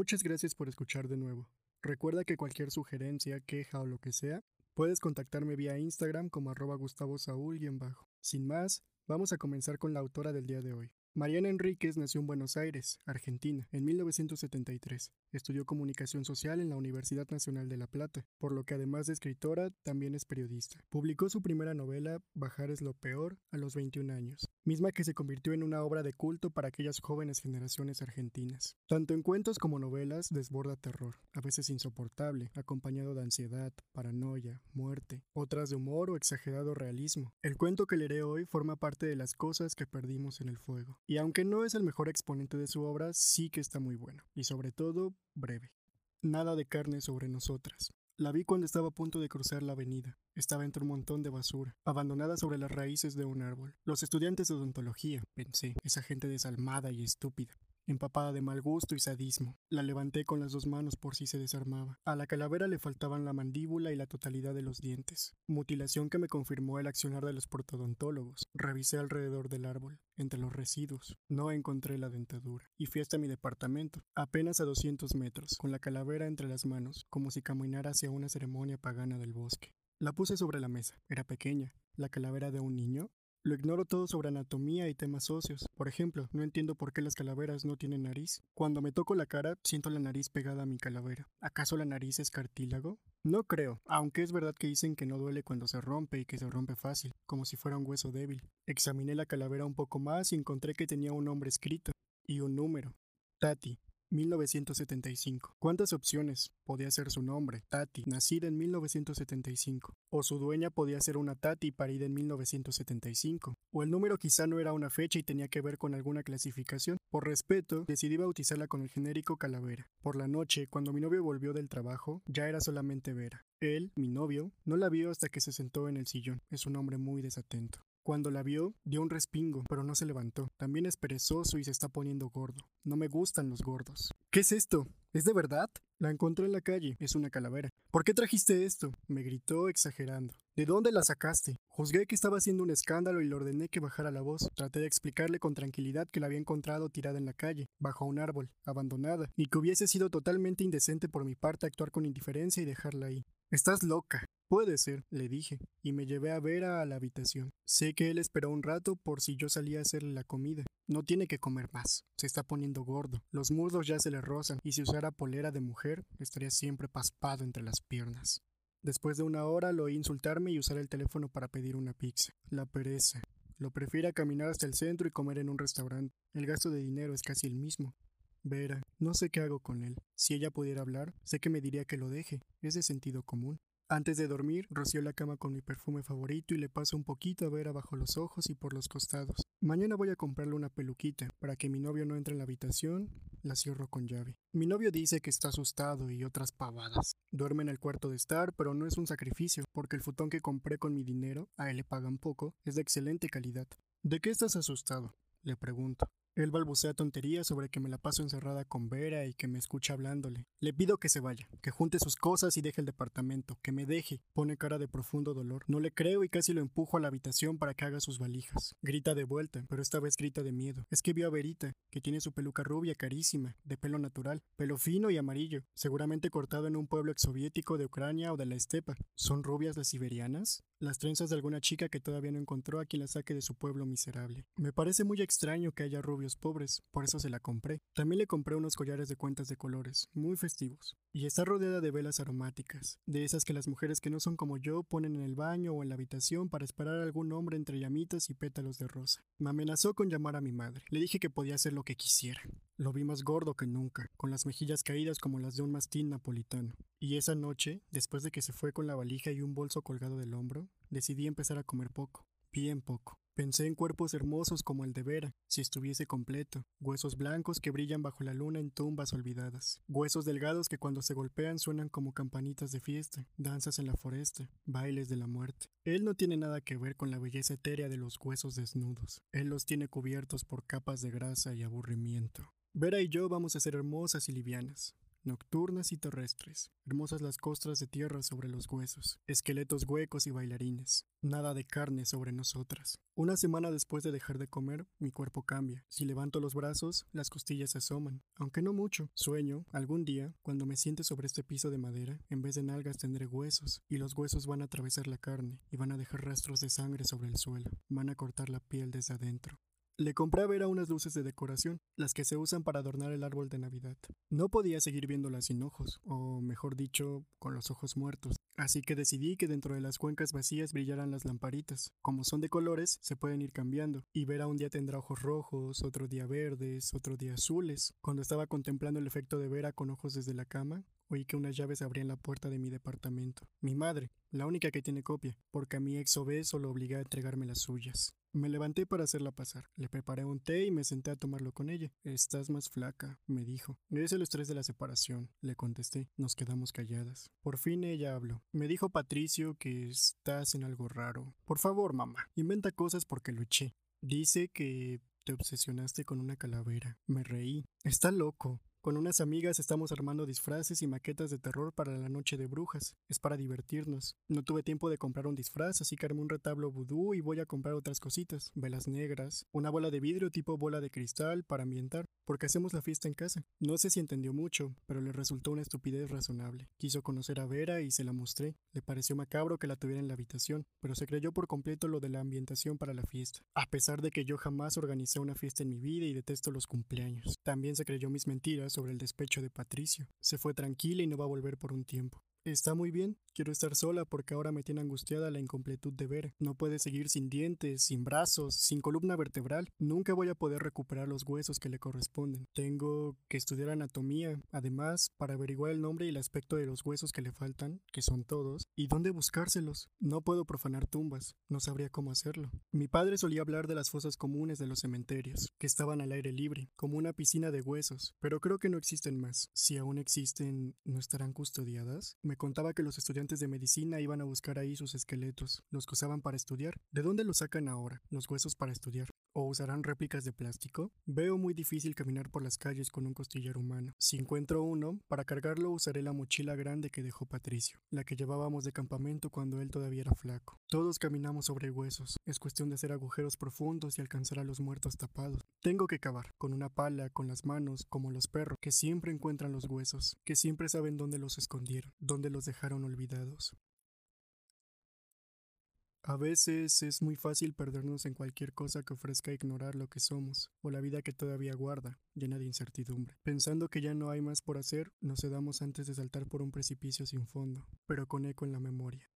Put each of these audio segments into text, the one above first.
Muchas gracias por escuchar de nuevo. Recuerda que cualquier sugerencia, queja o lo que sea, puedes contactarme vía Instagram como arroba Gustavo Saúl y en bajo. Sin más, vamos a comenzar con la autora del día de hoy. Mariana Enríquez nació en Buenos Aires, Argentina, en 1973. Estudió comunicación social en la Universidad Nacional de La Plata, por lo que además de escritora, también es periodista. Publicó su primera novela, Bajar es lo peor, a los 21 años, misma que se convirtió en una obra de culto para aquellas jóvenes generaciones argentinas. Tanto en cuentos como novelas desborda terror, a veces insoportable, acompañado de ansiedad, paranoia, muerte, otras de humor o exagerado realismo. El cuento que leeré hoy forma parte de las cosas que perdimos en el fuego. Y aunque no es el mejor exponente de su obra, sí que está muy bueno, y sobre todo breve. Nada de carne sobre nosotras. La vi cuando estaba a punto de cruzar la avenida. Estaba entre un montón de basura, abandonada sobre las raíces de un árbol. Los estudiantes de odontología, pensé, esa gente desalmada y estúpida empapada de mal gusto y sadismo. La levanté con las dos manos por si se desarmaba. A la calavera le faltaban la mandíbula y la totalidad de los dientes, mutilación que me confirmó el accionar de los portodontólogos. Revisé alrededor del árbol, entre los residuos. No encontré la dentadura. Y fui hasta mi departamento, apenas a 200 metros, con la calavera entre las manos, como si caminara hacia una ceremonia pagana del bosque. La puse sobre la mesa. Era pequeña. ¿La calavera de un niño? Lo ignoro todo sobre anatomía y temas óseos. Por ejemplo, no entiendo por qué las calaveras no tienen nariz. Cuando me toco la cara, siento la nariz pegada a mi calavera. ¿Acaso la nariz es cartílago? No creo, aunque es verdad que dicen que no duele cuando se rompe y que se rompe fácil, como si fuera un hueso débil. Examiné la calavera un poco más y encontré que tenía un nombre escrito y un número. Tati. 1975. ¿Cuántas opciones? Podía ser su nombre, Tati, nacida en 1975. O su dueña podía ser una Tati parida en 1975. O el número quizá no era una fecha y tenía que ver con alguna clasificación. Por respeto, decidí bautizarla con el genérico Calavera. Por la noche, cuando mi novio volvió del trabajo, ya era solamente Vera. Él, mi novio, no la vio hasta que se sentó en el sillón. Es un hombre muy desatento. Cuando la vio, dio un respingo, pero no se levantó. También es perezoso y se está poniendo gordo. No me gustan los gordos. ¿Qué es esto? ¿Es de verdad? La encontré en la calle. Es una calavera. ¿Por qué trajiste esto? Me gritó exagerando. ¿De dónde la sacaste? Juzgué que estaba haciendo un escándalo y le ordené que bajara la voz. Traté de explicarle con tranquilidad que la había encontrado tirada en la calle, bajo un árbol, abandonada, y que hubiese sido totalmente indecente por mi parte actuar con indiferencia y dejarla ahí. Estás loca. Puede ser, le dije, y me llevé a Vera a la habitación. Sé que él esperó un rato por si yo salía a hacerle la comida. No tiene que comer más, se está poniendo gordo. Los muslos ya se le rozan, y si usara polera de mujer, estaría siempre paspado entre las piernas. Después de una hora lo oí insultarme y usar el teléfono para pedir una pizza. La pereza. Lo prefiere caminar hasta el centro y comer en un restaurante. El gasto de dinero es casi el mismo. Vera, no sé qué hago con él. Si ella pudiera hablar, sé que me diría que lo deje. Es de sentido común. Antes de dormir, roció la cama con mi perfume favorito y le paso un poquito a ver abajo los ojos y por los costados. Mañana voy a comprarle una peluquita para que mi novio no entre en la habitación. La cierro con llave. Mi novio dice que está asustado y otras pavadas. Duerme en el cuarto de estar, pero no es un sacrificio, porque el futón que compré con mi dinero, a él le pagan poco, es de excelente calidad. ¿De qué estás asustado? Le pregunto. Él balbucea tonterías sobre que me la paso encerrada con Vera y que me escucha hablándole. Le pido que se vaya, que junte sus cosas y deje el departamento, que me deje. Pone cara de profundo dolor. No le creo y casi lo empujo a la habitación para que haga sus valijas. Grita de vuelta, pero esta vez grita de miedo. Es que vio a Verita, que tiene su peluca rubia carísima, de pelo natural, pelo fino y amarillo, seguramente cortado en un pueblo exsoviético de Ucrania o de la estepa. ¿Son rubias las siberianas? Las trenzas de alguna chica que todavía no encontró a quien la saque de su pueblo miserable. Me parece muy extraño que haya pobres, por eso se la compré. También le compré unos collares de cuentas de colores, muy festivos. Y está rodeada de velas aromáticas, de esas que las mujeres que no son como yo ponen en el baño o en la habitación para esperar a algún hombre entre llamitas y pétalos de rosa. Me amenazó con llamar a mi madre. Le dije que podía hacer lo que quisiera. Lo vi más gordo que nunca, con las mejillas caídas como las de un mastín napolitano. Y esa noche, después de que se fue con la valija y un bolso colgado del hombro, decidí empezar a comer poco, bien poco. Pensé en cuerpos hermosos como el de Vera, si estuviese completo, huesos blancos que brillan bajo la luna en tumbas olvidadas, huesos delgados que cuando se golpean suenan como campanitas de fiesta, danzas en la foresta, bailes de la muerte. Él no tiene nada que ver con la belleza etérea de los huesos desnudos, él los tiene cubiertos por capas de grasa y aburrimiento. Vera y yo vamos a ser hermosas y livianas. Nocturnas y terrestres, hermosas las costras de tierra sobre los huesos, esqueletos huecos y bailarines, nada de carne sobre nosotras. Una semana después de dejar de comer, mi cuerpo cambia. Si levanto los brazos, las costillas se asoman, aunque no mucho. Sueño, algún día, cuando me siente sobre este piso de madera, en vez de nalgas tendré huesos, y los huesos van a atravesar la carne y van a dejar rastros de sangre sobre el suelo, van a cortar la piel desde adentro. Le compré a Vera unas luces de decoración, las que se usan para adornar el árbol de Navidad. No podía seguir viéndolas sin ojos, o mejor dicho, con los ojos muertos. Así que decidí que dentro de las cuencas vacías brillaran las lamparitas. Como son de colores, se pueden ir cambiando, y Vera un día tendrá ojos rojos, otro día verdes, otro día azules. Cuando estaba contemplando el efecto de Vera con ojos desde la cama, oí que unas llaves abrían la puerta de mi departamento. Mi madre, la única que tiene copia, porque a mi ex obeso lo obligué a entregarme las suyas. Me levanté para hacerla pasar. Le preparé un té y me senté a tomarlo con ella. Estás más flaca, me dijo. Es el estrés de la separación, le contesté. Nos quedamos calladas. Por fin ella habló. Me dijo Patricio que estás en algo raro. Por favor, mamá, inventa cosas porque lo eché. Dice que te obsesionaste con una calavera. Me reí. Está loco. Con unas amigas estamos armando disfraces y maquetas de terror para la noche de brujas. Es para divertirnos. No tuve tiempo de comprar un disfraz, así que armé un retablo vudú y voy a comprar otras cositas. Velas negras, una bola de vidrio tipo bola de cristal para ambientar, porque hacemos la fiesta en casa. No sé si entendió mucho, pero le resultó una estupidez razonable. Quiso conocer a Vera y se la mostré. Le pareció macabro que la tuviera en la habitación, pero se creyó por completo lo de la ambientación para la fiesta. A pesar de que yo jamás organicé una fiesta en mi vida y detesto los cumpleaños. También se creyó mis mentiras sobre el despecho de Patricio. Se fue tranquila y no va a volver por un tiempo. Está muy bien, quiero estar sola porque ahora me tiene angustiada la incompletud de ver. No puede seguir sin dientes, sin brazos, sin columna vertebral. Nunca voy a poder recuperar los huesos que le corresponden. Tengo que estudiar anatomía, además, para averiguar el nombre y el aspecto de los huesos que le faltan, que son todos, y dónde buscárselos. No puedo profanar tumbas, no sabría cómo hacerlo. Mi padre solía hablar de las fosas comunes de los cementerios, que estaban al aire libre, como una piscina de huesos, pero creo que no existen más. Si aún existen, ¿no estarán custodiadas? Me contaba que los estudiantes de medicina iban a buscar ahí sus esqueletos, los que usaban para estudiar. ¿De dónde los sacan ahora, los huesos para estudiar? ¿O usarán réplicas de plástico? Veo muy difícil caminar por las calles con un costillar humano. Si encuentro uno, para cargarlo usaré la mochila grande que dejó Patricio, la que llevábamos de campamento cuando él todavía era flaco. Todos caminamos sobre huesos. Es cuestión de hacer agujeros profundos y alcanzar a los muertos tapados. Tengo que cavar, con una pala, con las manos, como los perros, que siempre encuentran los huesos, que siempre saben dónde los escondieron, dónde los dejaron olvidados. A veces es muy fácil perdernos en cualquier cosa que ofrezca ignorar lo que somos, o la vida que todavía guarda, llena de incertidumbre. Pensando que ya no hay más por hacer, nos sedamos antes de saltar por un precipicio sin fondo, pero con eco en la memoria.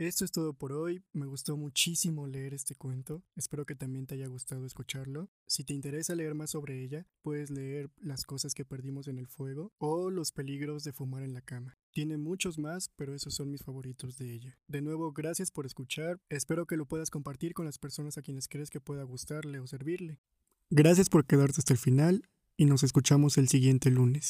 Esto es todo por hoy. Me gustó muchísimo leer este cuento. Espero que también te haya gustado escucharlo. Si te interesa leer más sobre ella, puedes leer Las cosas que perdimos en el fuego o Los peligros de fumar en la cama. Tiene muchos más, pero esos son mis favoritos de ella. De nuevo, gracias por escuchar. Espero que lo puedas compartir con las personas a quienes crees que pueda gustarle o servirle. Gracias por quedarte hasta el final y nos escuchamos el siguiente lunes.